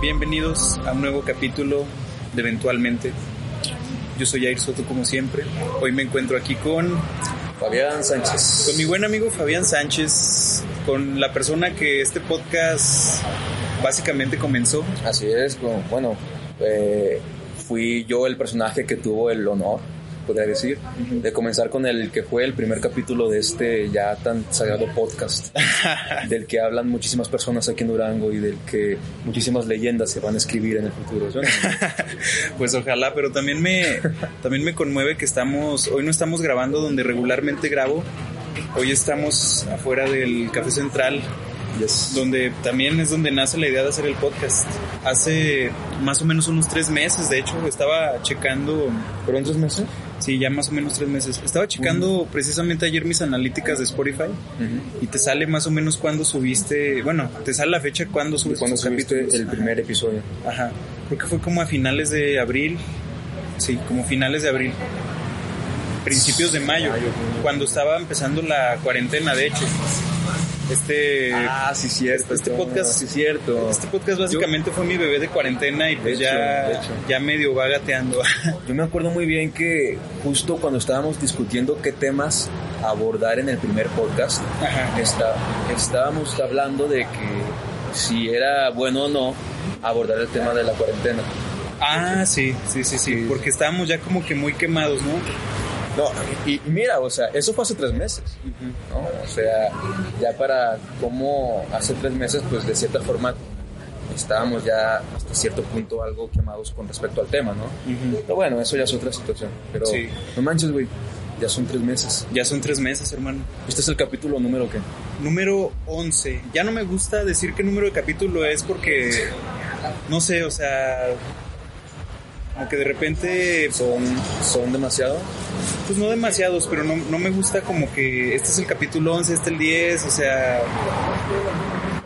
Bienvenidos a un nuevo capítulo de Eventualmente. Yo soy Jair Soto como siempre. Hoy me encuentro aquí con Fabián Sánchez. Con mi buen amigo Fabián Sánchez, con la persona que este podcast básicamente comenzó. Así es, bueno, eh, fui yo el personaje que tuvo el honor podría decir, de comenzar con el que fue el primer capítulo de este ya tan sagrado podcast, del que hablan muchísimas personas aquí en Durango y del que muchísimas leyendas se van a escribir en el futuro. pues ojalá, pero también me, también me conmueve que estamos, hoy no estamos grabando donde regularmente grabo, hoy estamos afuera del Café Central donde también es donde nace la idea de hacer el podcast. Hace más o menos unos tres meses, de hecho, estaba checando... ¿Fueron tres meses? Sí, ya más o menos tres meses. Estaba checando precisamente ayer mis analíticas de Spotify y te sale más o menos cuando subiste, bueno, te sale la fecha cuando subiste cuando subiste el primer episodio. Ajá. Creo que fue como a finales de abril. Sí, como finales de abril. Principios de mayo, cuando estaba empezando la cuarentena, de hecho. Este, ah, sí, cierto. Este podcast, sí, cierto. Este podcast básicamente fue mi bebé de cuarentena y pues ya, ya medio va gateando. Yo me acuerdo muy bien que justo cuando estábamos discutiendo qué temas abordar en el primer podcast, Está, estábamos hablando de que si era bueno o no abordar el tema de la cuarentena. Ah, sí, sí, sí, sí, porque estábamos ya como que muy quemados, ¿no? No, y, mira, o sea, eso fue hace tres meses, ¿no? O sea, ya para como hace tres meses, pues de cierta forma estábamos ya hasta cierto punto algo quemados con respecto al tema, ¿no? Pero bueno, eso ya es otra situación. Pero no manches, güey, ya son tres meses. Ya son tres meses, hermano. ¿Este es el capítulo número qué? Número 11. Ya no me gusta decir qué número de capítulo es porque, no sé, o sea, aunque de repente son, son demasiado. Pues no demasiados, pero no, no me gusta como que este es el capítulo 11, este es el 10, o sea,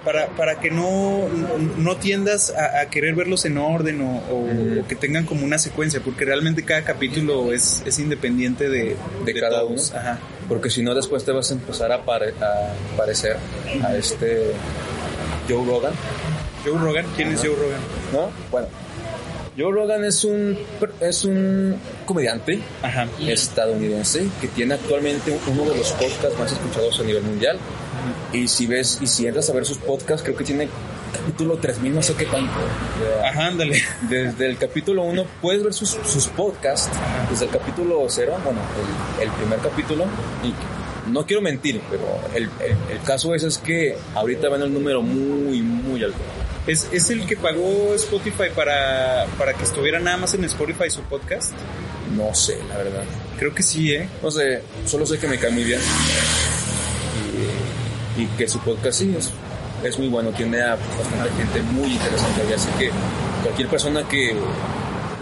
para, para que no, no tiendas a, querer verlos en orden o, que tengan como una secuencia, porque realmente cada capítulo es, es independiente de, de, cada uno. Ajá. Porque si no, después te vas a empezar a, a parecer a este Joe Rogan. Joe Rogan, ¿quién es Joe Rogan? ¿No? Bueno, Joe Rogan es un, es un comediante estadounidense que tiene actualmente uno de los podcasts más escuchados a nivel mundial. Y si ves, y si entras a ver sus podcasts, creo que tiene capítulo 3000, no sé qué tanto. Ajá, ándale. Desde el capítulo 1 puedes ver sus, sus podcasts, desde el capítulo 0, bueno, el, primer capítulo, y no quiero mentir, pero el, el, caso es, es que ahorita van el número muy, muy alto. ¿Es, ¿Es, el que pagó Spotify para, para que estuviera nada más en Spotify su podcast? No sé, la verdad. Creo que sí, ¿eh? No sé, solo sé que me cae muy bien. Y, y que su podcast sí es, es muy bueno, tiene a bastante gente muy interesante. Así que cualquier persona que,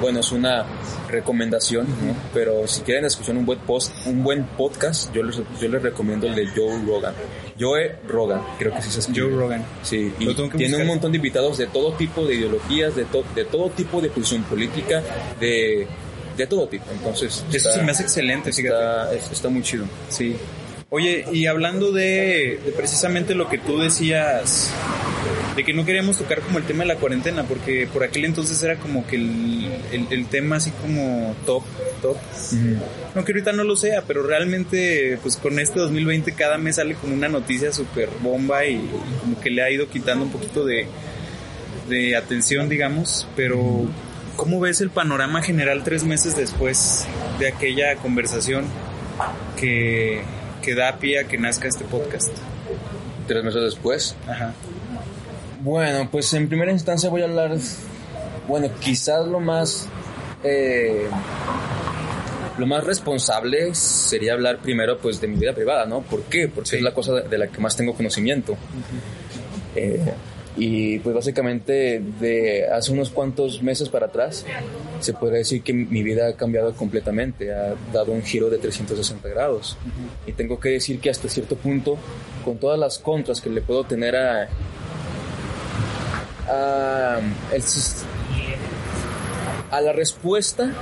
bueno, es una recomendación, pero si quieren escuchar un buen post, un buen podcast, yo les, yo les recomiendo el de Joe Rogan. Joe Rogan, creo que sí se escribe. Joe Rogan. Sí, y tiene un montón de invitados de todo tipo de ideologías, de, de todo tipo de posición política, de, de todo tipo. Entonces, eso se me hace excelente, está, está muy chido. Sí. Oye, y hablando de, precisamente lo que tú decías, de que no queríamos tocar como el tema de la cuarentena, porque por aquel entonces era como que el, tema así como top, top. No que ahorita no lo sea, pero realmente pues con este 2020 cada mes sale como una noticia súper bomba y, como que le ha ido quitando un poquito de, de atención, digamos, pero ¿cómo ves el panorama general tres meses después de aquella conversación que que da pie a que nazca este podcast. Tres meses después. Ajá. Bueno, pues en primera instancia voy a hablar, bueno, quizás lo más, eh, lo más responsable sería hablar primero pues de mi vida privada, ¿no? ¿Por qué? Porque es la cosa de, la que más tengo conocimiento. Y pues básicamente de hace unos cuantos meses para atrás se podría decir que mi vida ha cambiado completamente, ha dado un giro de 360 grados. Y tengo que decir que hasta cierto punto, con todas las contras que le puedo tener a, a, la respuesta,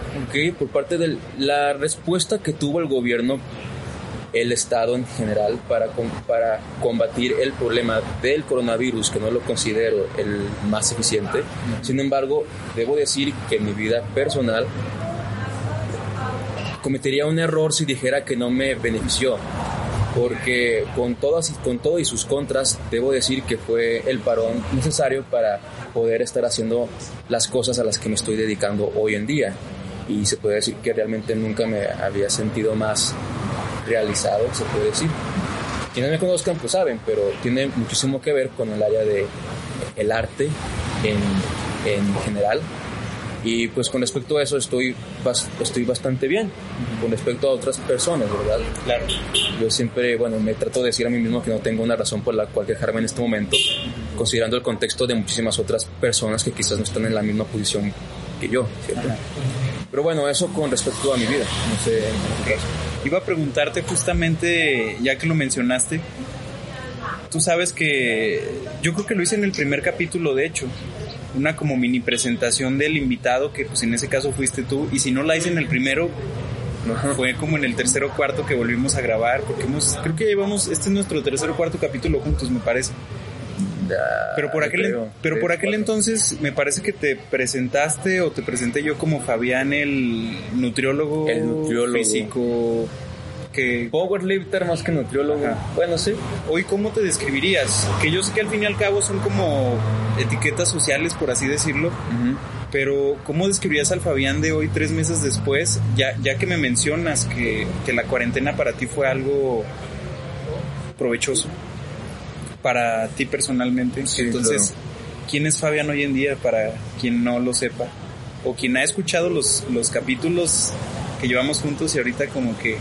por parte de la respuesta que tuvo el gobierno el Estado en general para, para combatir el problema del coronavirus, que no lo considero el más eficiente. Sin embargo, debo decir que en mi vida personal cometería un error si dijera que no me benefició porque con todas con todo y sus contras debo decir que fue el parón necesario para poder estar haciendo las cosas a las que me estoy dedicando hoy en día. Y se puede decir que realmente nunca me había sentido más realizado se puede decir. Quienes me conozcan pues saben pero tiene muchísimo que ver con el área de el arte en, en general y pues con respecto a eso estoy, estoy bastante bien con respecto a otras personas, ¿verdad? Claro. Yo siempre, bueno, me trato de decir a mí mismo que no tengo una razón por la cual quejarme en este momento, considerando el contexto de muchísimas otras personas que quizás no están en la misma posición que yo, ¿cierto? Pero bueno, eso con respecto a mi vida, no sé. Iba a preguntarte justamente, ya que lo mencionaste, tú sabes que yo creo que lo hice en el primer capítulo, de hecho, una como mini presentación del invitado, que pues en ese caso fuiste tú, y si no la hice en el primero, fue como en el tercero o cuarto que volvimos a grabar, porque hemos, creo que llevamos, este es nuestro tercer o cuarto capítulo juntos, me parece. pero por aquel, pero por aquel entonces me parece que te presentaste o te presenté yo como Fabián el nutriólogo, el nutriólogo. físico que... Powerlifter más que nutriólogo. Bueno, sí. Hoy, ¿cómo te describirías? Que yo sé que al fin y al cabo son como etiquetas sociales, por así decirlo. Pero, ¿cómo describirías al Fabián de hoy, tres meses después? Ya, ya que me mencionas que, que la cuarentena para ti fue algo provechoso. Para ti personalmente. Entonces, ¿quién es Fabián hoy en día para quien no lo sepa? O quien ha escuchado los, los capítulos que llevamos juntos y ahorita como que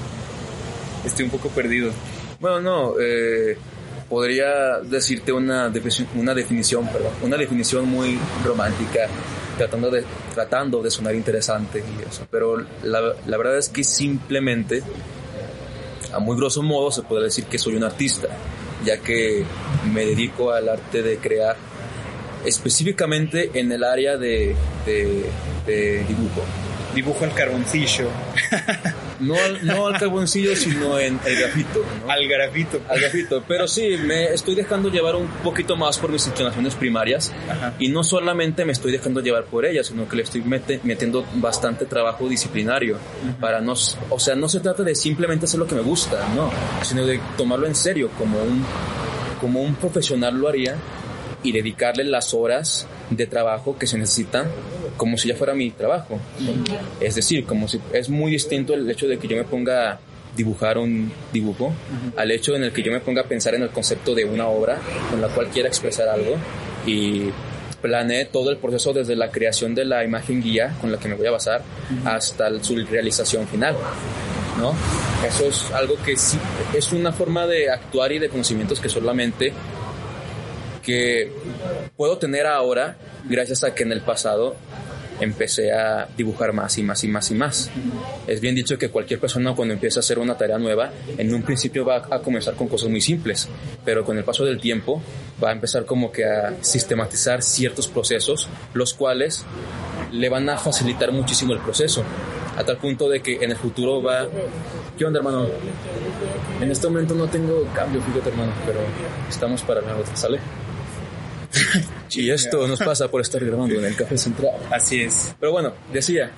estoy un poco perdido. Bueno, no, eh, podría decirte una, definición, una definición, perdón, una definición muy romántica, tratando de, tratando de sonar interesante y eso, pero la, la verdad es que simplemente, a muy grosso modo, se puede decir que soy un artista, ya que me dedico al arte de crear específicamente en el área de, de, de dibujo dibujo al carboncillo. No al, no al carboncillo, sino en el grafito. Al grafito. Al grafito. Pero sí, me estoy dejando llevar un poquito más por mis inclinaciones primarias. Y no solamente me estoy dejando llevar por ellas, sino que le estoy metiendo bastante trabajo disciplinario. Para no, o sea, no se trata de simplemente hacer lo que me gusta, no. Sino de tomarlo en serio, como un, como un profesional lo haría y dedicarle las horas de trabajo que se necesitan como si ya fuera mi trabajo. Es decir, como si es muy distinto el hecho de que yo me ponga a dibujar un dibujo al hecho en el que yo me ponga a pensar en el concepto de una obra con la cual quiera expresar algo y planeé todo el proceso desde la creación de la imagen guía con la que me voy a basar hasta su realización final. ¿no? Eso es algo que sí, es una forma de actuar y de conocimientos que solamente que puedo tener ahora gracias a que en el pasado empecé a dibujar más y más y más y más. Es bien dicho que cualquier persona cuando empieza a hacer una tarea nueva, en un principio va a comenzar con cosas muy simples, pero con el paso del tiempo va a empezar como que a sistematizar ciertos procesos, los cuales le van a facilitar muchísimo el proceso, a tal punto de que en el futuro va... ¿Qué onda, hermano? En este momento no tengo cambio, fíjate, hermano, pero estamos para la otra, ¿sale? y esto nos pasa por estar grabando en el café central. Así es. Pero bueno, decía,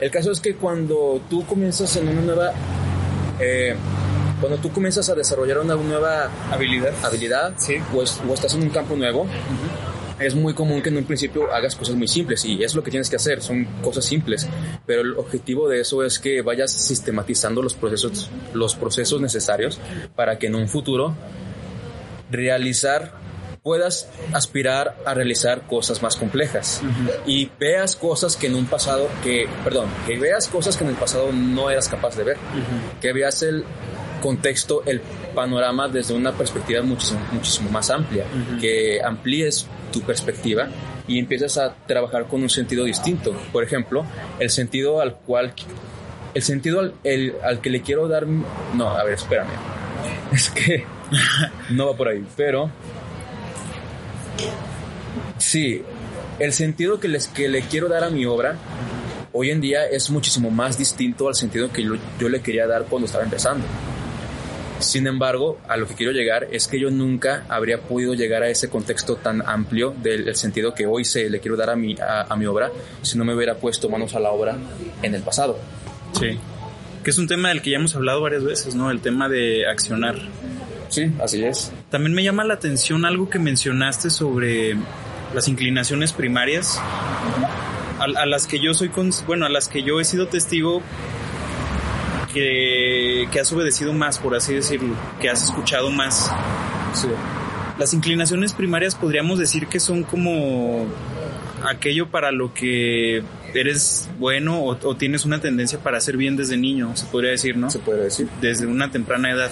el caso es que cuando tú comienzas en una nueva... Eh, cuando tú comienzas a desarrollar una nueva habilidad, habilidad sí. o, o, estás en un campo nuevo, es muy común que en un principio hagas cosas muy simples y es lo que tienes que hacer, son cosas simples, pero el objetivo de eso es que vayas sistematizando los procesos, los procesos necesarios para que en un futuro realizar puedas aspirar a realizar cosas más complejas. Y veas cosas que en un pasado que perdón que veas cosas que en el pasado no eras capaz de ver. Que veas el contexto el panorama desde una perspectiva muchísimo muchísimo más amplia. Que amplíes tu perspectiva y empiezas a trabajar con un sentido distinto. Por ejemplo el sentido al cual el sentido al, el, al que le quiero dar no a ver espérame. Es que no va por ahí pero Sí, el sentido que, les, que le quiero dar a mi obra hoy en día es muchísimo más distinto al sentido que yo, le quería dar cuando estaba empezando. Sin embargo, a lo que quiero llegar es que yo nunca habría podido llegar a ese contexto tan amplio del, sentido que hoy se le quiero dar a mi, a, mi obra si no me hubiera puesto manos a la obra en el pasado. Sí. Que es un tema del que ya hemos hablado varias veces, ¿no? El tema de accionar. Sí, así es. También me llama la atención algo que mencionaste sobre las inclinaciones primarias, a, las que yo soy, bueno, a las que yo he sido testigo que, has obedecido más, por así decirlo, que has escuchado más. Las inclinaciones primarias podríamos decir que son como aquello para lo que eres bueno o, o, tienes una tendencia para hacer bien desde niño, se podría decir, ¿no? Se puede decir. Desde una temprana edad.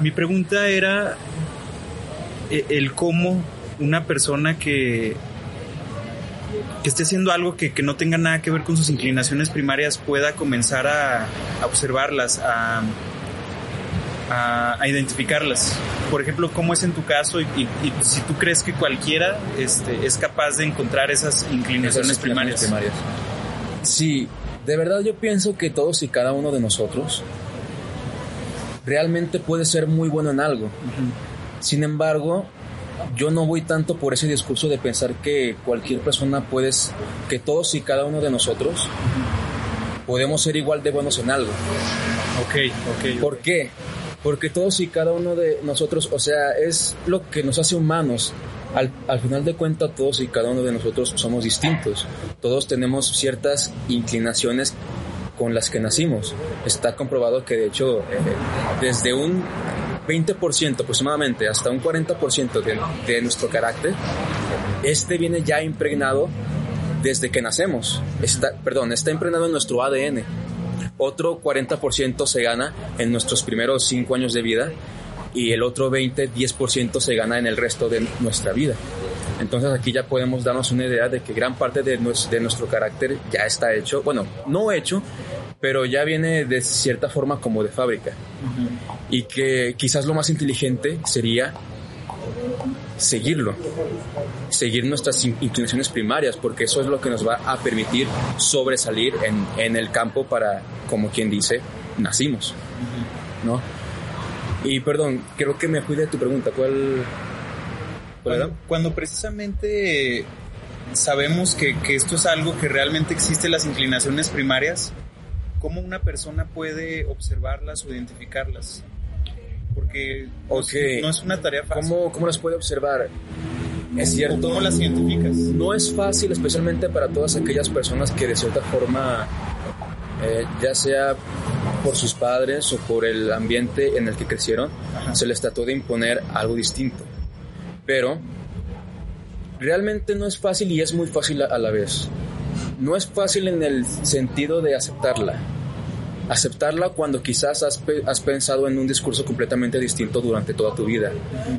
Mi pregunta era eh, el cómo una persona que, que esté haciendo algo que, no tenga nada que ver con sus inclinaciones primarias pueda comenzar a, observarlas, a, a, identificarlas. Por ejemplo, ¿cómo es en tu caso? Y, si tú crees que cualquiera este, es capaz de encontrar esas inclinaciones, primarias. primarias. Sí, de verdad yo pienso que todos y cada uno de nosotros realmente puede ser muy bueno en algo. Sin embargo, yo no voy tanto por ese discurso de pensar que cualquier persona puede, que todos y cada uno de nosotros podemos ser igual de buenos en algo. Ok, ok. ¿Por qué? Porque todos y cada uno de nosotros, o sea, es lo que nos hace humanos. Al, al, final de cuentas, todos y cada uno de nosotros somos distintos. Todos tenemos ciertas inclinaciones con las que nacimos. Está comprobado que, de hecho, eh, desde un 20% aproximadamente hasta un 40% de, nuestro carácter, este viene ya impregnado desde que nacemos. Está, perdón, está impregnado en nuestro ADN. Otro 40% se gana en nuestros primeros 5 años de vida y el otro 20, 10% se gana en el resto de nuestra vida. Entonces aquí ya podemos darnos una idea de que gran parte de, de nuestro carácter ya está hecho, bueno, no hecho, pero ya viene de cierta forma como de fábrica. Y que quizás lo más inteligente sería seguirlo, seguir nuestras inclinaciones primarias, porque eso es lo que nos va a permitir sobresalir en, en el campo para, como quien dice, nacimos, ¿no? Y perdón, creo que me fui de tu pregunta, ¿cuál, cuando, precisamente sabemos que, que, esto es algo que realmente existe, las inclinaciones primarias, ¿cómo una persona puede observarlas o identificarlas? Porque no es una tarea fácil. ¿Cómo, ¿Cómo las puede observar? Es cierto. ¿Cómo las identificas? No es fácil, especialmente para todas aquellas personas que de cierta forma, eh, ya sea por sus padres o por el ambiente en el que crecieron, se les trató de imponer algo distinto. Pero realmente no es fácil y es muy fácil a la vez no es fácil en el sentido de aceptarla. Aceptarla cuando quizás has, has, pensado en un discurso completamente distinto durante toda tu vida.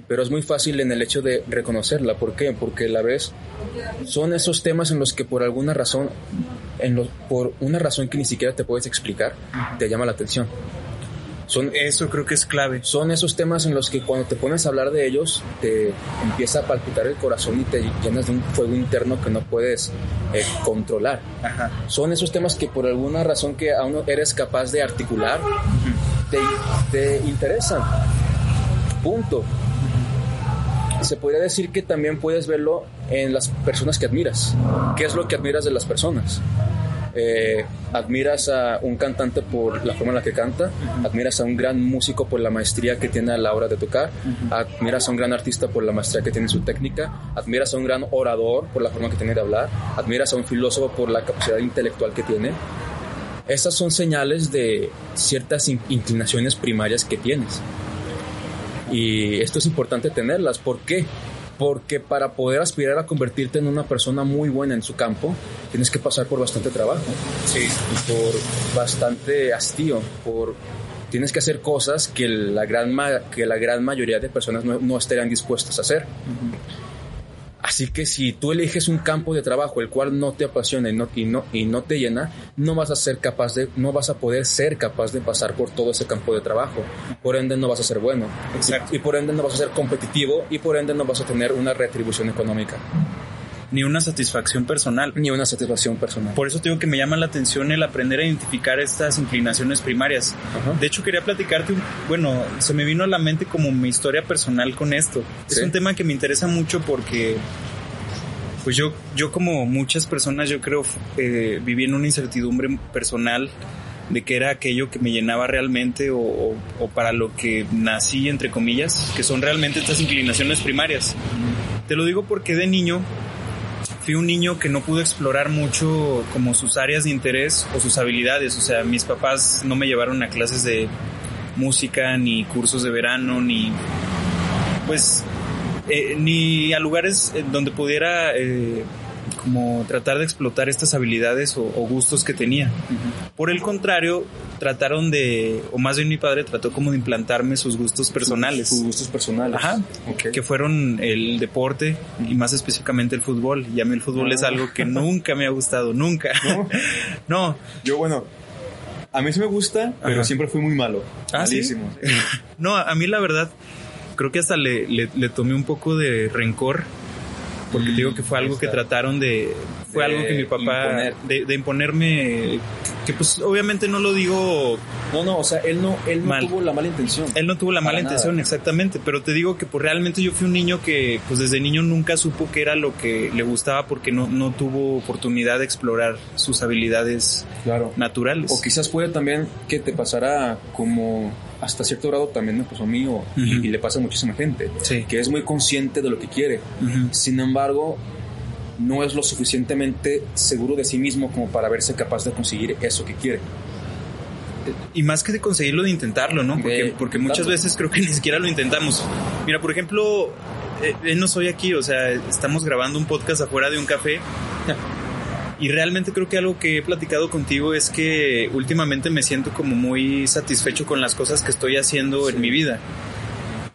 Pero es muy fácil en el hecho de reconocerla. ¿Por qué? Porque a la vez son esos temas en los que por alguna razón, en por una razón que ni siquiera te puedes explicar, te llama la atención. Son, Eso creo que es clave. Son esos temas en los que cuando te pones a hablar de ellos, te empieza a palpitar el corazón y te llenas de un fuego interno que no puedes eh, controlar. Son esos temas que por alguna razón que aún no eres capaz de articular, te, te interesan. Punto. Se podría decir que también puedes verlo en las personas que admiras. ¿Qué es lo que admiras de las personas? Eh, admiras a un cantante por la forma en la que canta, admiras a un gran músico por la maestría que tiene a la hora de tocar, admiras a un gran artista por la maestría que tiene en su técnica, admiras a un gran orador por la forma que tiene de hablar, admiras a un filósofo por la capacidad intelectual que tiene. Estas son señales de ciertas inclinaciones primarias que tienes. Y esto es importante tenerlas. ¿Por qué? Porque para poder aspirar a convertirte en una persona muy buena en su campo, tienes que pasar por bastante trabajo. Sí. Y por bastante hastío, por tienes que hacer cosas que la gran, que la gran mayoría de personas no, no estarían dispuestas a hacer. Así que si tú eliges un campo de trabajo el cual no te apasiona y no, y no, y no te llena, no vas a ser capaz de, no vas a poder ser capaz de pasar por todo ese campo de trabajo. Por ende no vas a ser bueno. Y, por ende no vas a ser competitivo y por ende no vas a tener una retribución económica. Ni una satisfacción personal. Ni una satisfacción personal. Por eso te digo que me llama la atención el aprender a identificar estas inclinaciones primarias. Ajá. De hecho, quería platicarte, bueno, se me vino a la mente como mi historia personal con esto. Es un tema que me interesa mucho porque, pues yo, yo como muchas personas, yo creo, eh, viví en una incertidumbre personal de qué era aquello que me llenaba realmente o, o- o para lo que nací, entre comillas, que son realmente estas inclinaciones primarias. Te lo digo porque de niño fui un niño que no pudo explorar mucho como sus áreas de interés o sus habilidades. O sea, mis papás no me llevaron a clases de música, ni cursos de verano, ni pues eh, ni a lugares donde pudiera eh, como tratar de explotar estas habilidades o, o gustos que tenía. Por el contrario, trataron de, o más bien mi padre trató como de implantarme sus gustos personales Tus gustos personales. Ajá. Que fueron el deporte y más específicamente el fútbol. Y a mí el fútbol Ah. es algo que nunca me ha gustado, nunca. ¿No? No, Yo, bueno, a mí sí me gusta, pero Ajá. siempre fui muy malo. Ah, ¿sí? Malísimo. no, a mí la verdad creo que hasta le, le, le tomé un poco de rencor. Porque te digo que fue algo que trataron de... Fue De algo que mi papá... imponer. De, de imponerme... Que pues obviamente no lo digo No, no, o sea, él no, él no Mal. tuvo la mala intención. Él no tuvo la mala nada. intención, exactamente, pero te digo que pues realmente yo fui un niño que pues desde niño nunca supo qué era lo que le gustaba porque no, no tuvo oportunidad de explorar sus habilidades Claro. naturales. O quizás puede también que te pasara como hasta cierto grado también me pasó a mí o- y, Ujú. y le pasa a muchísima gente, Sí. que es muy consciente de lo que quiere. Ujú. Sin embargo, no es lo suficientemente seguro de sí mismo como para verse capaz de conseguir eso que quiere. Y más que de conseguirlo, de intentarlo, ¿no? Porque, De porque muchas veces creo que ni siquiera lo intentamos. Mira, por ejemplo, eh, él no soy aquí, o sea, estamos grabando un podcast afuera de un café. Y realmente creo que algo que he platicado contigo es que últimamente me siento como muy satisfecho con las cosas que estoy haciendo en mi vida.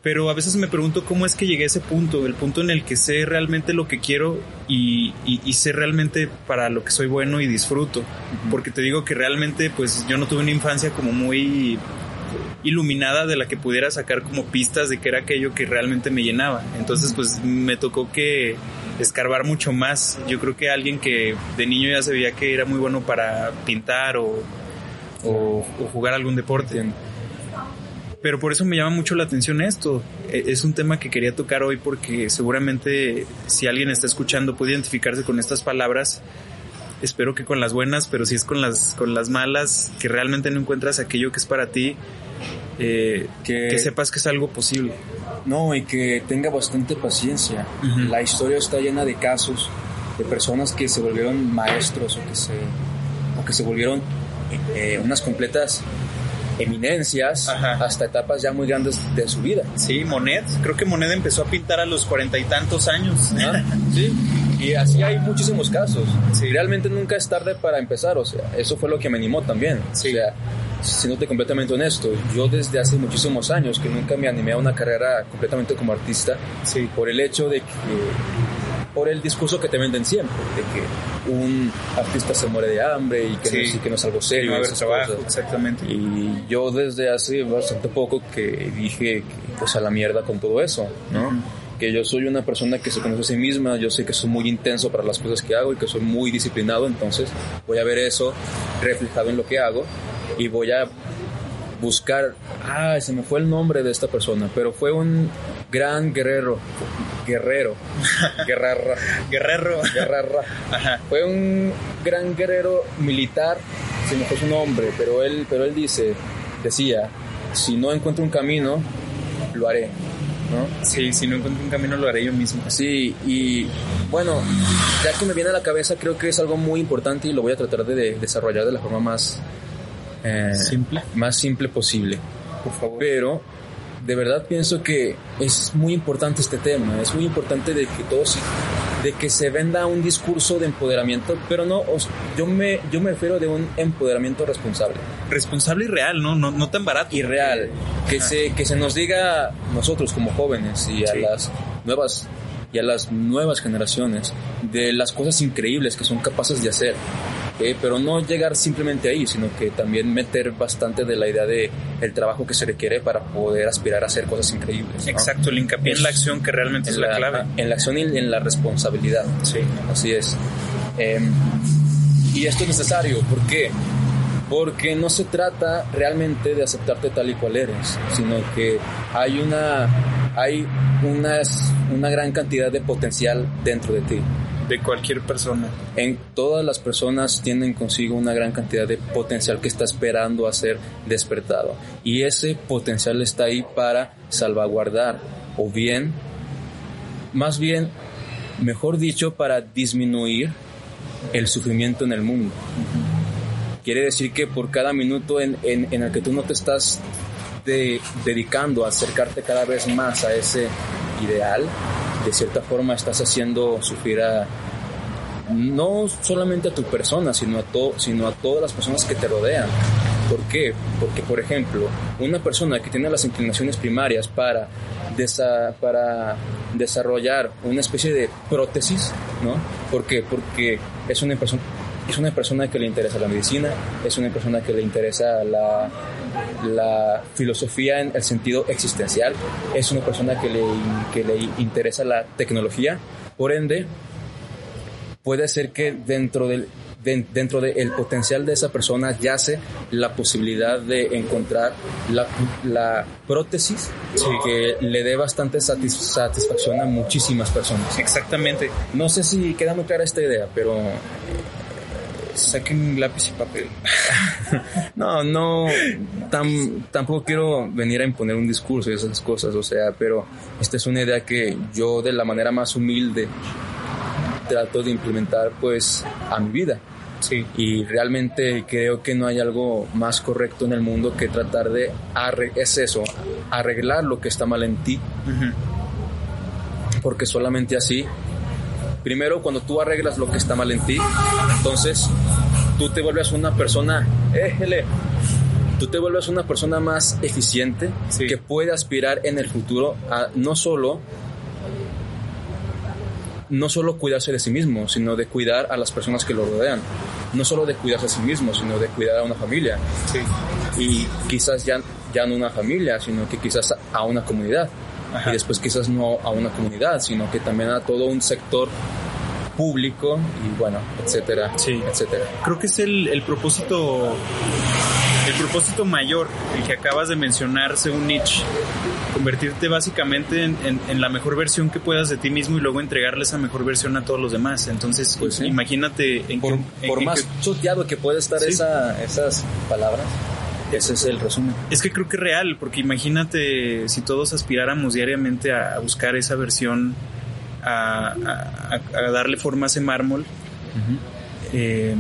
Pero a veces me pregunto cómo es que llegué a ese punto, el punto en el que sé realmente lo que quiero y, y- y sé realmente para lo que soy bueno y disfruto. Porque te digo que realmente pues yo no tuve una infancia como muy iluminada de la que pudiera sacar como pistas de qué era aquello que realmente me llenaba. Entonces pues me tocó que escarbar mucho más. Yo creo que alguien que de niño ya se veía que era muy bueno para pintar o, o- o jugar algún deporte. Pero por eso me llama mucho la atención esto. E- Es un tema que quería tocar hoy porque seguramente si alguien está escuchando puede identificarse con estas palabras. Espero que con las buenas, pero si es con las, con las malas, que realmente no encuentras aquello que es para ti, eh, Que- que sepas que es algo posible. No, y que tenga bastante paciencia. La historia está llena de casos de personas que se volvieron maestros o que se, o que se volvieron eh, unas completas eminencias Ajá. hasta etapas ya muy grandes de su vida. Sí, Monet, creo que Monet empezó a pintar a los cuarenta y tantos años. Sí, y así hay muchísimos casos. Sí. Realmente nunca es tarde para empezar, o sea, eso fue lo que me animó también. Sí. O sea, siéndote completamente honesto, yo desde hace muchísimos años que nunca me animé a una carrera completamente como artista, Sí. por el hecho de que, por el discurso que te venden siempre, de que un artista se muere de hambre y que, Sí. no, es- y que no es algo serio. no haber trabajo, exactamente. Y yo desde hace bastante poco que dije que pues a la mierda con todo eso, ¿no? Que yo soy una persona que se conoce a sí misma, yo sé que soy muy intenso para las cosas que hago y que soy muy disciplinado, entonces voy a ver eso reflejado en lo que hago y voy a buscar, ah, se me fue el nombre de esta persona, pero fue un gran guerrero, guerrero, guerrera, Guerrero. guerrera. Ajá. Fue un gran guerrero militar, se me fue su nombre, pero él, pero él dice, decía, si no encuentro un camino, lo haré, ¿no? Sí, si no encuentro un camino lo haré yo mismo. Sí, y bueno, ya que me viene a la cabeza, creo que es algo muy importante y lo voy a tratar de, de desarrollar de la forma más eh, Simple. más simple posible. Por favor. Pero de verdad pienso que es muy importante este tema, es muy importante de que todos, de que se venda un discurso de empoderamiento, pero no, yo me, yo me refiero de un empoderamiento responsable Responsable y real, ¿no? No, no tan barato. y real, que se, que se nos diga nosotros como jóvenes y a Sí. las nuevas y a las nuevas generaciones de las cosas increíbles que son capaces de hacer Eh, pero no llegar simplemente ahí, sino que también meter bastante de la idea de el trabajo que se requiere para poder aspirar a hacer cosas increíbles. Exacto, el hincapié en la acción que realmente es la, clave. En la acción y en la responsabilidad. Sí. Así es. Em, y esto es necesario, ¿por qué? Porque no se trata realmente de aceptarte tal y cual eres, sino que hay una, hay unas, una gran cantidad de potencial dentro de ti de cualquier persona. En todas las personas tienen consigo una gran cantidad de potencial que está esperando a ser despertado. Y ese potencial está ahí para salvaguardar o bien, más bien, mejor dicho, para disminuir el sufrimiento en el mundo. Quiere decir que por cada minuto en, en, el que tú no te estás dedicando a acercarte cada vez más a ese ideal, de cierta forma estás haciendo sufrir a no solamente a tu persona, sino a, to, sino a todas las personas que te rodean. ¿Por qué? Porque, por ejemplo, una persona que tiene las inclinaciones primarias para, para desarrollar una especie de prótesis, ¿no? ¿Por qué? Porque es una persona es una persona que le interesa la medicina, es una persona que le interesa la, la filosofía en el sentido existencial, es una persona que le, que le interesa la tecnología, por ende, puede ser que dentro del dentro del potencial de esa persona yace la posibilidad de encontrar la, la prótesis que le dé bastante satisfacción a muchísimas personas. Exactamente. No sé si queda muy clara esta idea, pero saquen lápiz y papel. no, no, tampoco quiero venir a imponer un discurso y esas cosas, o sea, pero esta es una idea que yo de la manera más humilde trato de implementar pues a mi vida. Sí. Y realmente creo que no hay algo más correcto en el mundo que tratar de, es eso, arreglar lo que está mal en ti. Porque solamente así Primero, cuando tú arreglas lo que está mal en ti, entonces tú te vuelves una persona, éjele, tú te vuelves una persona más eficiente que puede aspirar en el futuro a no solo no solo cuidarse de sí mismo, sino de cuidar a las personas que lo rodean. No solo de cuidarse a sí mismo, sino de cuidar a una familia. Y quizás ya, ya no una familia, sino que quizás a una comunidad y después quizás no a una comunidad, sino que también a todo un sector público y bueno, etcétera, sí. etcétera. Creo que es el, el propósito el propósito mayor, el que acabas de mencionar según Nietzsche, convertirte básicamente en, en, la mejor versión que puedas de ti mismo y luego entregarle esa mejor versión a todos los demás. Entonces, pues, imagínate en por, por más choteado que pueda estar esa, esas palabras, ese es el resumen. Es que creo que es real, porque imagínate si todos aspiráramos diariamente a, buscar esa versión, a, darle forma a ese mármol, eh,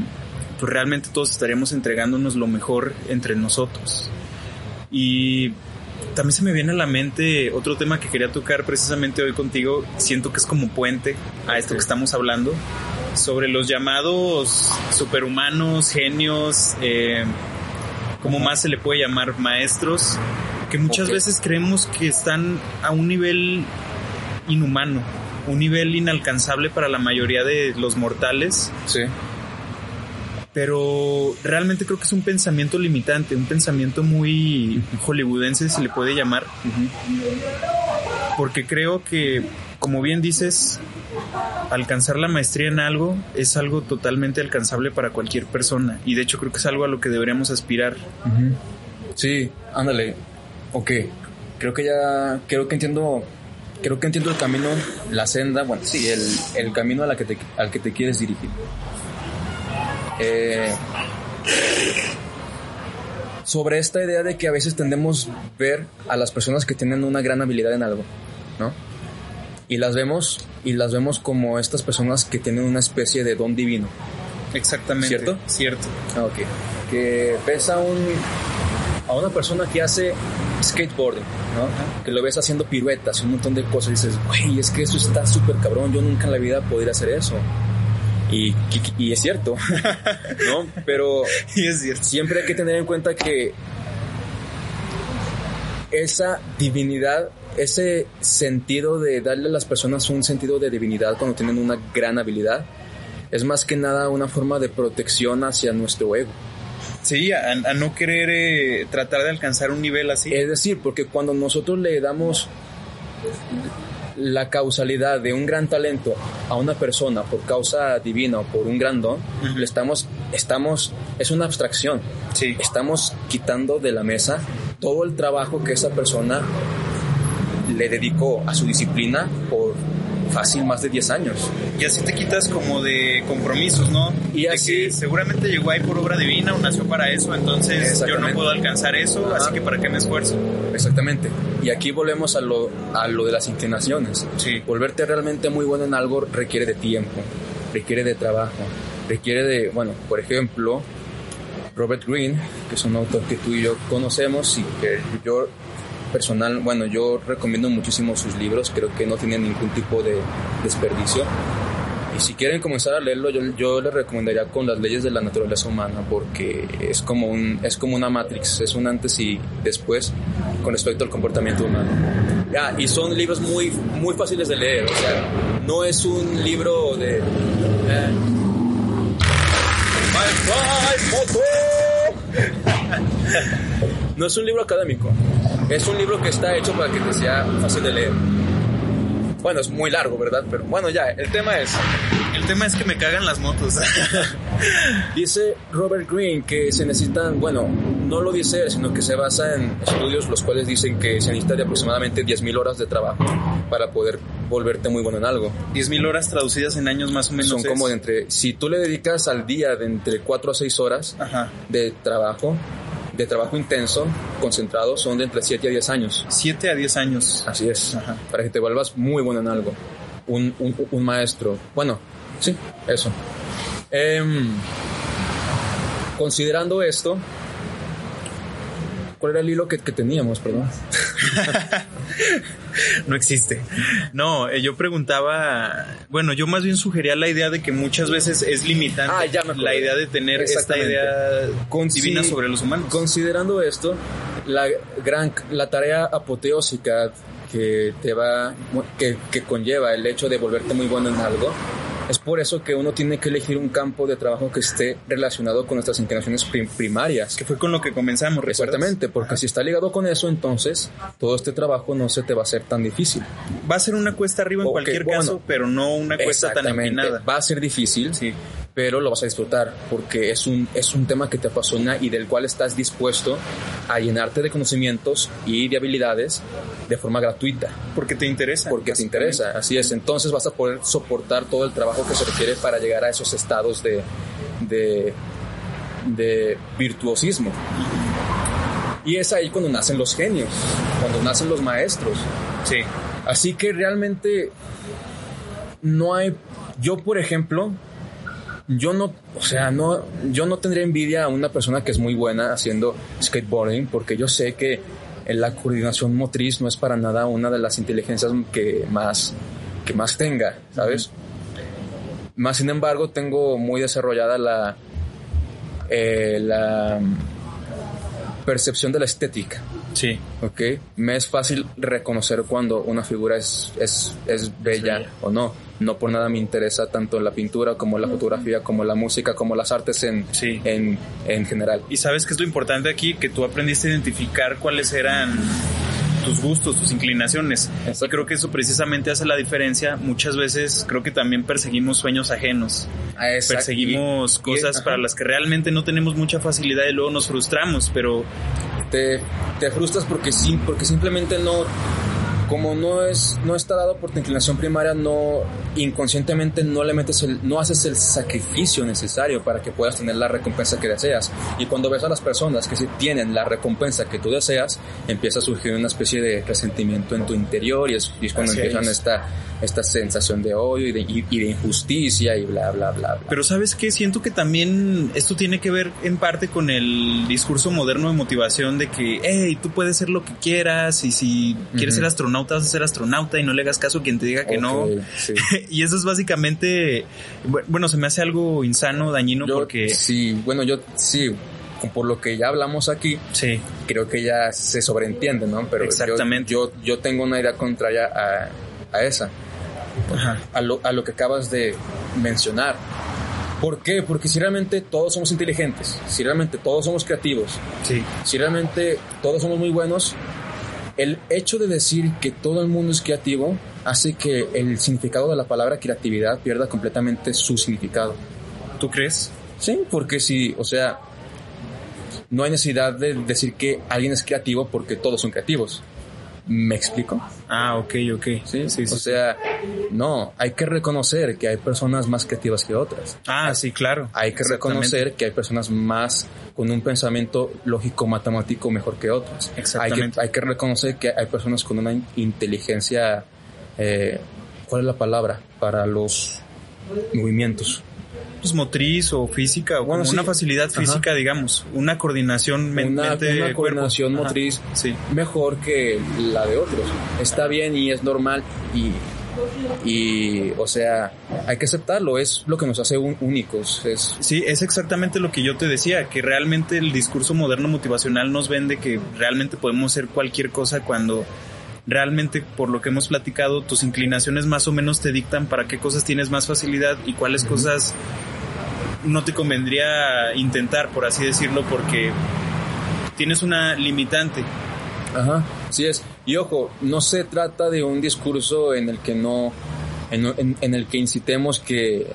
pues realmente todos estaríamos entregándonos lo mejor entre nosotros. Y también se me viene a la mente otro tema que quería tocar precisamente hoy contigo, siento que es como puente a esto que estamos hablando, sobre los llamados superhumanos, genios, eh, como más se le puede llamar maestros, que muchas veces creemos que están a un nivel inhumano, un nivel inalcanzable para la mayoría de los mortales. Sí. Pero realmente creo que es un pensamiento limitante, un pensamiento muy hollywoodense se le puede llamar. Porque creo que, como bien dices, alcanzar la maestría en algo es algo totalmente alcanzable para cualquier persona y de hecho creo que es algo a lo que deberíamos aspirar. Sí, ándale. Ok, creo que ya, creo que entiendo, creo que entiendo el camino, la senda, bueno, sí, el, el camino a que te, al que te quieres dirigir. Eh, sobre esta idea de que a veces tendemos ver a las personas que tienen una gran habilidad en algo, ¿no? Y las vemos y las vemos como estas personas que tienen una especie de don divino. Exactamente. ¿Cierto? Cierto. Ah, ok. Que ves a un a una persona que hace skateboarding, ¿no? Que lo ves haciendo piruetas, un montón de cosas y dices, güey, es que eso está súper cabrón, yo nunca en la vida podría hacer eso. Y, y, es cierto, ¿no? Pero y es cierto. siempre hay que tener en cuenta que esa divinidad ese sentido de darle a las personas un sentido de divinidad cuando tienen una gran habilidad es más que nada una forma de protección hacia nuestro ego. Sí, a, no querer eh, tratar de alcanzar un nivel así. Es decir, porque cuando nosotros le damos la causalidad de un gran talento a una persona por causa divina o por un gran don, le estamos, estamos, es una abstracción. Sí. Estamos quitando de la mesa todo el trabajo que esa persona le dedicó a su disciplina por fácil más de 10 años. Y así te quitas como de compromisos, ¿no? Y así... seguramente llegó ahí por obra divina o nació para eso, entonces yo no puedo alcanzar eso, así que para qué me esfuerzo. Exactamente. Y aquí volvemos a lo, a lo de las inclinaciones. Sí. Volverte realmente muy bueno en algo requiere de tiempo, requiere de trabajo, requiere de, bueno, por ejemplo, Robert Greene, que es un autor que tú y yo conocemos y que yo personal, bueno, yo recomiendo muchísimo sus libros, creo que no tienen ningún tipo de desperdicio. Y si quieren comenzar a leerlo, yo, yo les recomendaría con las leyes de la naturaleza humana, porque es como, un, es como una matrix, es un antes y después con respecto al comportamiento humano. Ah, y son libros muy, muy fáciles de leer, o sea, no es un libro de... Eh, no es un libro académico, es un libro que está hecho para que te sea fácil de leer. Bueno, es muy largo, ¿verdad? Pero bueno, ya, el tema es... El tema es que me cagan las motos. dice Robert Greene que se necesitan, bueno, no lo dice él, sino que se basa en estudios los cuales dicen que se necesita de aproximadamente 10.000 horas de trabajo para poder volverte muy bueno en algo. 10.000 horas traducidas en años más o menos. Son como de entre, si tú le dedicas al día de entre 4 a 6 horas de trabajo, de trabajo intenso, concentrado, son de entre 7 a 10 años. 7 a 10 años. Así es, para que te vuelvas muy bueno en algo. Un, un, maestro. Bueno, sí, eso. Em, considerando esto, ¿cuál era el hilo que, que teníamos, perdón? no existe. No, eh, yo preguntaba, bueno, yo más bien sugería la idea de que muchas veces es limitante ah, la idea de tener esta idea divina sobre los humanos. Considerando esto, la gran, la tarea apoteósica que te va, que, que conlleva el hecho de volverte muy bueno en algo, es por eso que uno tiene que elegir un campo de trabajo que esté relacionado con nuestras inclinaciones primarias. Que fue con lo que comenzamos, Exactamente, porque si está ligado con eso, entonces todo este trabajo no se te va a hacer tan difícil. Va a ser una cuesta arriba en cualquier caso, pero no una cuesta tan empinada. Va a ser difícil, sí pero lo vas a disfrutar porque es un, es un tema que te apasiona y del cual estás dispuesto a llenarte de conocimientos y de habilidades de forma gratuita. Porque te interesa. Porque te interesa, así es. Entonces vas a poder soportar todo el trabajo que se requiere para llegar a esos estados de, de, de virtuosismo. Y es ahí cuando nacen los genios, cuando nacen los maestros. Sí. Así que realmente no hay... Yo, por ejemplo, yo no, o sea, no, yo no tendría envidia a una persona que es muy buena haciendo skateboarding porque yo sé que la coordinación motriz no es para nada una de las inteligencias que más, que más tenga, ¿sabes? Más sin embargo, tengo muy desarrollada la, eh, la percepción de la estética. Sí. ¿Ok? Me es fácil reconocer cuando una figura es, es, es bella o no no por nada me interesa tanto la pintura como la fotografía, como la música, como las artes en, en, en general. Y sabes que es lo importante aquí, que tú aprendiste a identificar cuáles eran tus gustos, tus inclinaciones. Y creo que eso precisamente hace la diferencia. Muchas veces creo que también perseguimos sueños ajenos. Ah, perseguimos cosas para las que realmente no tenemos mucha facilidad y luego nos frustramos, pero... Te, te frustras porque, sí, porque simplemente no como no es no está dado por tu inclinación primaria, no inconscientemente no le metes el, no haces el sacrificio necesario para que puedas tener la recompensa que deseas. Y cuando ves a las personas que sí tienen la recompensa que tú deseas, empieza a surgir una especie de resentimiento en tu interior y es, cuando empiezan esta esta sensación de odio y de, y, de, injusticia y bla, bla, bla, Pero sabes qué, siento que también esto tiene que ver en parte con el discurso moderno de motivación de que, hey, tú puedes ser lo que quieras y si quieres ser astronauta vas a ser astronauta y no le hagas caso a quien te diga que no. y eso es básicamente, bueno, se me hace algo insano, dañino porque... Sí, bueno, yo sí, por lo que ya hablamos aquí, sí. creo que ya se sobreentiende, ¿no? Pero Exactamente. Yo, yo, tengo una idea contraria a, a esa a lo, a lo que acabas de mencionar. ¿Por qué? Porque si realmente todos somos inteligentes, si realmente todos somos creativos, Sí. si realmente todos somos muy buenos, el hecho de decir que todo el mundo es creativo hace que el significado de la palabra creatividad pierda completamente su significado. ¿Tú crees? Sí, porque si, o sea, no hay necesidad de decir que alguien es creativo porque todos son creativos. ¿Me explico? Ah, ok, ok. Sí, sí, sí. O sea, no, hay que reconocer que hay personas más creativas que otras. ah, sí, claro. Hay que reconocer que hay personas más con un pensamiento lógico matemático mejor que otras. Exactamente. Hay que, hay que reconocer que hay personas con una in- inteligencia, eh, ¿cuál es la palabra? Para los movimientos. Pues motriz o física, o Bueno, como sí. una facilidad Ajá. física, digamos. Una coordinación men- Una, mente una cuerpo. coordinación Ajá. motriz Sí. mejor que la de otros. Está bien y es normal y, y o sea, hay que aceptarlo, es lo que nos hace un- únicos. Es, Sí, es exactamente lo que yo te decía, que realmente el discurso moderno motivacional nos vende que realmente podemos ser cualquier cosa cuando realmente, por lo que hemos platicado, tus inclinaciones más o menos te dictan para qué cosas tienes más facilidad y cuáles cosas no te convendría intentar, por así decirlo, porque tienes una limitante. Ajá, sí es. Y ojo, no se trata de un discurso en el que no, en, en- en el que incitemos que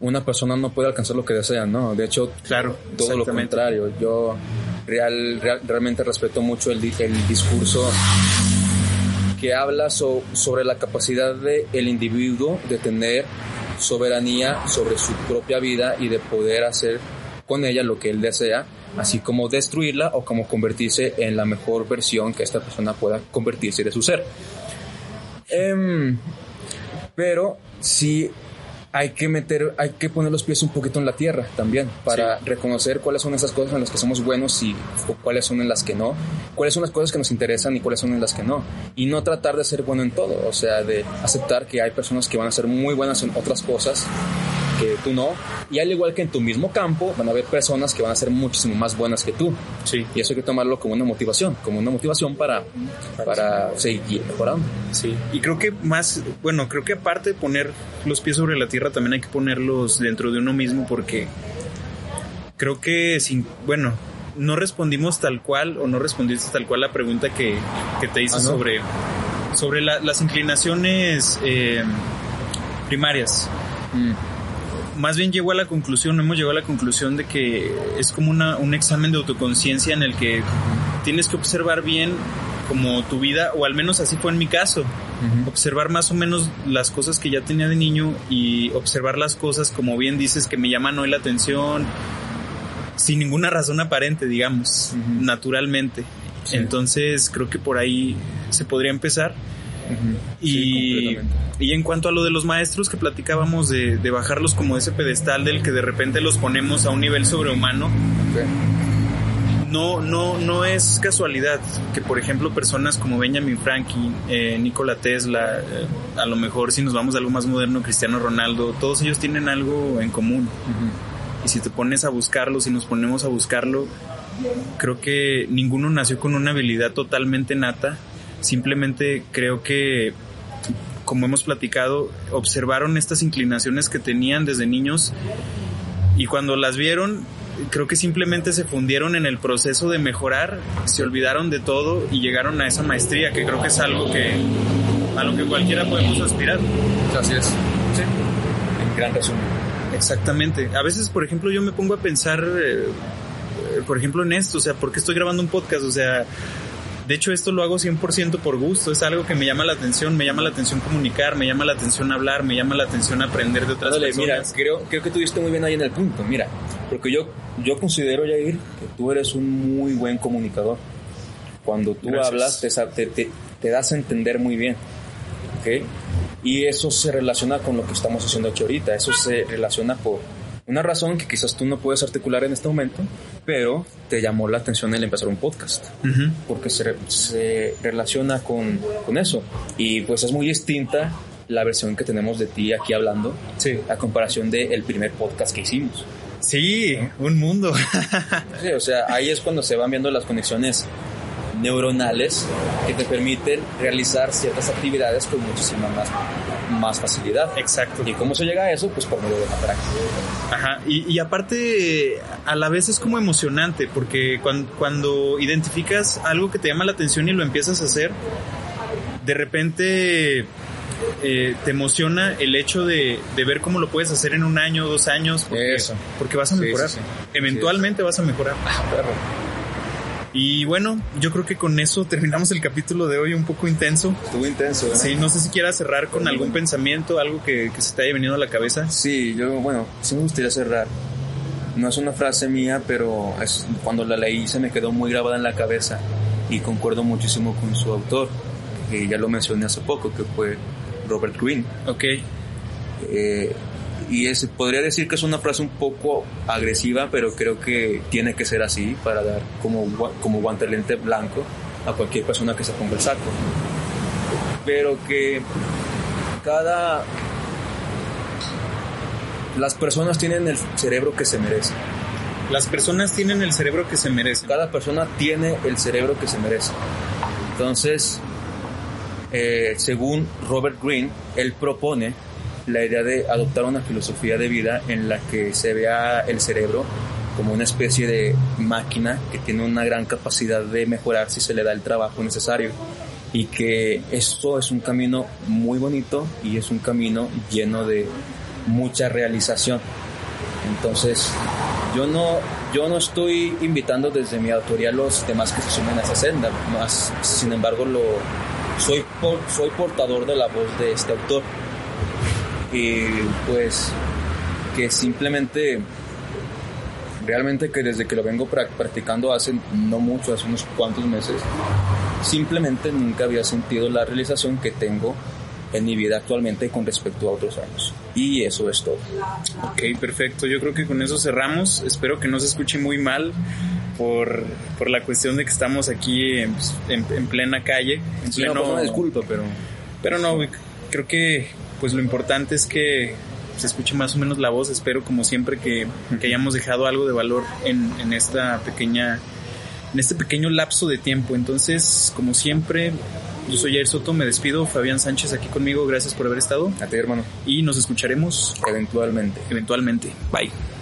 una persona no puede alcanzar lo que desea, no. De hecho, Claro, todo lo contrario. Yo real, real- realmente respeto mucho el, el discurso que habla so- sobre la capacidad del el individuo de tener soberanía sobre su propia vida y de poder hacer con ella lo que él desea, así como destruirla o como convertirse en la mejor versión que esta persona pueda convertirse de su ser. Em, pero sí hay que meter, hay que poner los pies un poquito en la tierra también para reconocer cuáles son esas cosas en las que somos buenos y o cuáles son en las que no, cuáles son las cosas que nos interesan y cuáles son en las que no. Y no tratar de ser bueno en todo, o sea, de aceptar que hay personas que van a ser muy buenas en otras cosas que tú no. Y al igual que en tu mismo campo, van a haber personas que van a ser muchísimo más buenas que tú. Sí, Y eso hay que tomarlo como una motivación, como una motivación para, para seguir mejorando. sí. Y creo que más, bueno, creo que aparte de poner los pies sobre la tierra, también hay que ponerlos dentro de uno mismo porque creo que sin, bueno, no respondimos tal cual o no respondiste tal cual la pregunta que, que te hice Ah, ¿no? sobre, sobre la- las inclinaciones eh, primarias. Más bien llegó a la conclusión, hemos llegado a la conclusión de que es como una, un examen de autoconciencia en el que tienes que observar bien como tu vida, o al menos así fue en mi caso, observar más o menos las cosas que ya tenía de niño y observar las cosas, como bien dices, que me llaman hoy la atención, sin ninguna razón aparente, digamos, naturalmente. Sí. Entonces creo que por ahí se podría empezar. Y, y en cuanto a lo de los maestros que platicábamos de, de bajarlos como ese pedestal del que de repente los ponemos a un nivel sobrehumano, no, no, no es casualidad que, por ejemplo, personas como Benjamin Franklin, eh, Nikola Tesla, eh, a lo mejor si nos vamos a algo más moderno, Cristiano Ronaldo, todos ellos tienen algo en común. Y si te pones a buscarlo, si nos ponemos a buscarlo, creo que ninguno nació con una habilidad totalmente nata. Simplemente creo que, como hemos platicado, observaron estas inclinaciones que tenían desde niños y cuando las vieron, creo que simplemente se fundieron en el proceso de mejorar, se olvidaron de todo y llegaron a esa maestría, que creo que es algo que a lo que cualquiera podemos aspirar. Así es. Sí. En gran resumen. Exactamente. A veces, por ejemplo, yo me pongo a pensar, eh, por ejemplo, en esto, o sea, ¿por qué estoy grabando un podcast? O sea, de hecho, esto lo hago 100% por gusto, es algo que me llama la atención, me llama la atención comunicar, me llama la atención hablar, me llama la atención aprender de otras Ándale, personas. mira, creo, creo que tuviste muy bien ahí en el punto, mira, porque yo, yo considero, Jair, que tú eres un muy buen comunicador. Cuando tú Gracias. hablas, te das a entender muy bien, ¿ok? Y eso se relaciona con lo que estamos haciendo aquí ahorita, eso se relaciona por una razón que quizás tú no puedes articular en este momento, pero te llamó la atención el empezar un podcast porque se, se relaciona con, con eso. Y pues es muy distinta la versión que tenemos de ti aquí hablando Sí. a comparación del primer podcast que hicimos. Sí, un mundo. Sí, o sea, ahí es cuando se van viendo las conexiones neuronales que te permiten realizar ciertas actividades con muchísima más, más facilidad. Exacto. ¿Y cómo se llega a eso? Pues por medio de la práctica. Ajá, y, y aparte a la vez es como emocionante porque cuando, cuando identificas algo que te llama la atención y lo empiezas a hacer, de repente eh, te emociona el hecho de, de, ver cómo lo puedes hacer en un año, dos años, porque, Eso. porque vas a mejorar. Sí, sí, sí. Eventualmente vas a mejorar. Y bueno, yo creo que con eso terminamos el capítulo de hoy un poco intenso. Estuvo intenso, ¿eh? Sí, no sé si quieras cerrar con algún pensamiento, algo que, que se te haya venido a la cabeza. Sí, yo, bueno, sí me gustaría cerrar. No es una frase mía, pero es, cuando la leí se me quedó muy grabada en la cabeza y concuerdo muchísimo con su autor, que ya lo mencioné hace poco, que fue Robert Greene. Ok. Eh, y es, podría decir que es una frase un poco agresiva, pero creo que tiene que ser así para dar como, como guantelete blanco a cualquier persona que se ponga el saco. Pero que cada... Las personas tienen el cerebro que se merece. Las personas tienen el cerebro que se merecen. Cada persona tiene el cerebro que se merece. Entonces, eh, según Robert Greene, él propone la idea de adoptar una filosofía de vida en la que se vea el cerebro como una especie de máquina que tiene una gran capacidad de mejorar si se le da el trabajo necesario y que esto es un camino muy bonito y es un camino lleno de mucha realización. Entonces, yo no, yo no estoy invitando desde mi autoría a los demás que se sumen a esa senda, más, sin embargo, lo, soy, soy portador de la voz de este autor. Y pues, que simplemente, realmente que desde que lo vengo prac- practicando hace no mucho, hace unos cuantos meses, simplemente nunca había sentido la realización que tengo en mi vida actualmente con respecto a otros años. Y eso es todo. Ok, perfecto. Yo creo que con eso cerramos. Espero que no se escuche muy mal por, por la cuestión de que estamos aquí en, en- en plena calle. En Sí, no, pleno, pues, una disculpa, pero... Pero no, creo que pues lo importante es que se escuche más o menos la voz. Espero como siempre que, que hayamos dejado algo de valor en, en esta pequeña, en este pequeño lapso de tiempo. Entonces, como siempre, yo soy Jair Soto, me despido. Fabián Sánchez aquí conmigo, gracias por haber estado A ti, hermano. y nos escucharemos Eventualmente. eventualmente. Bye.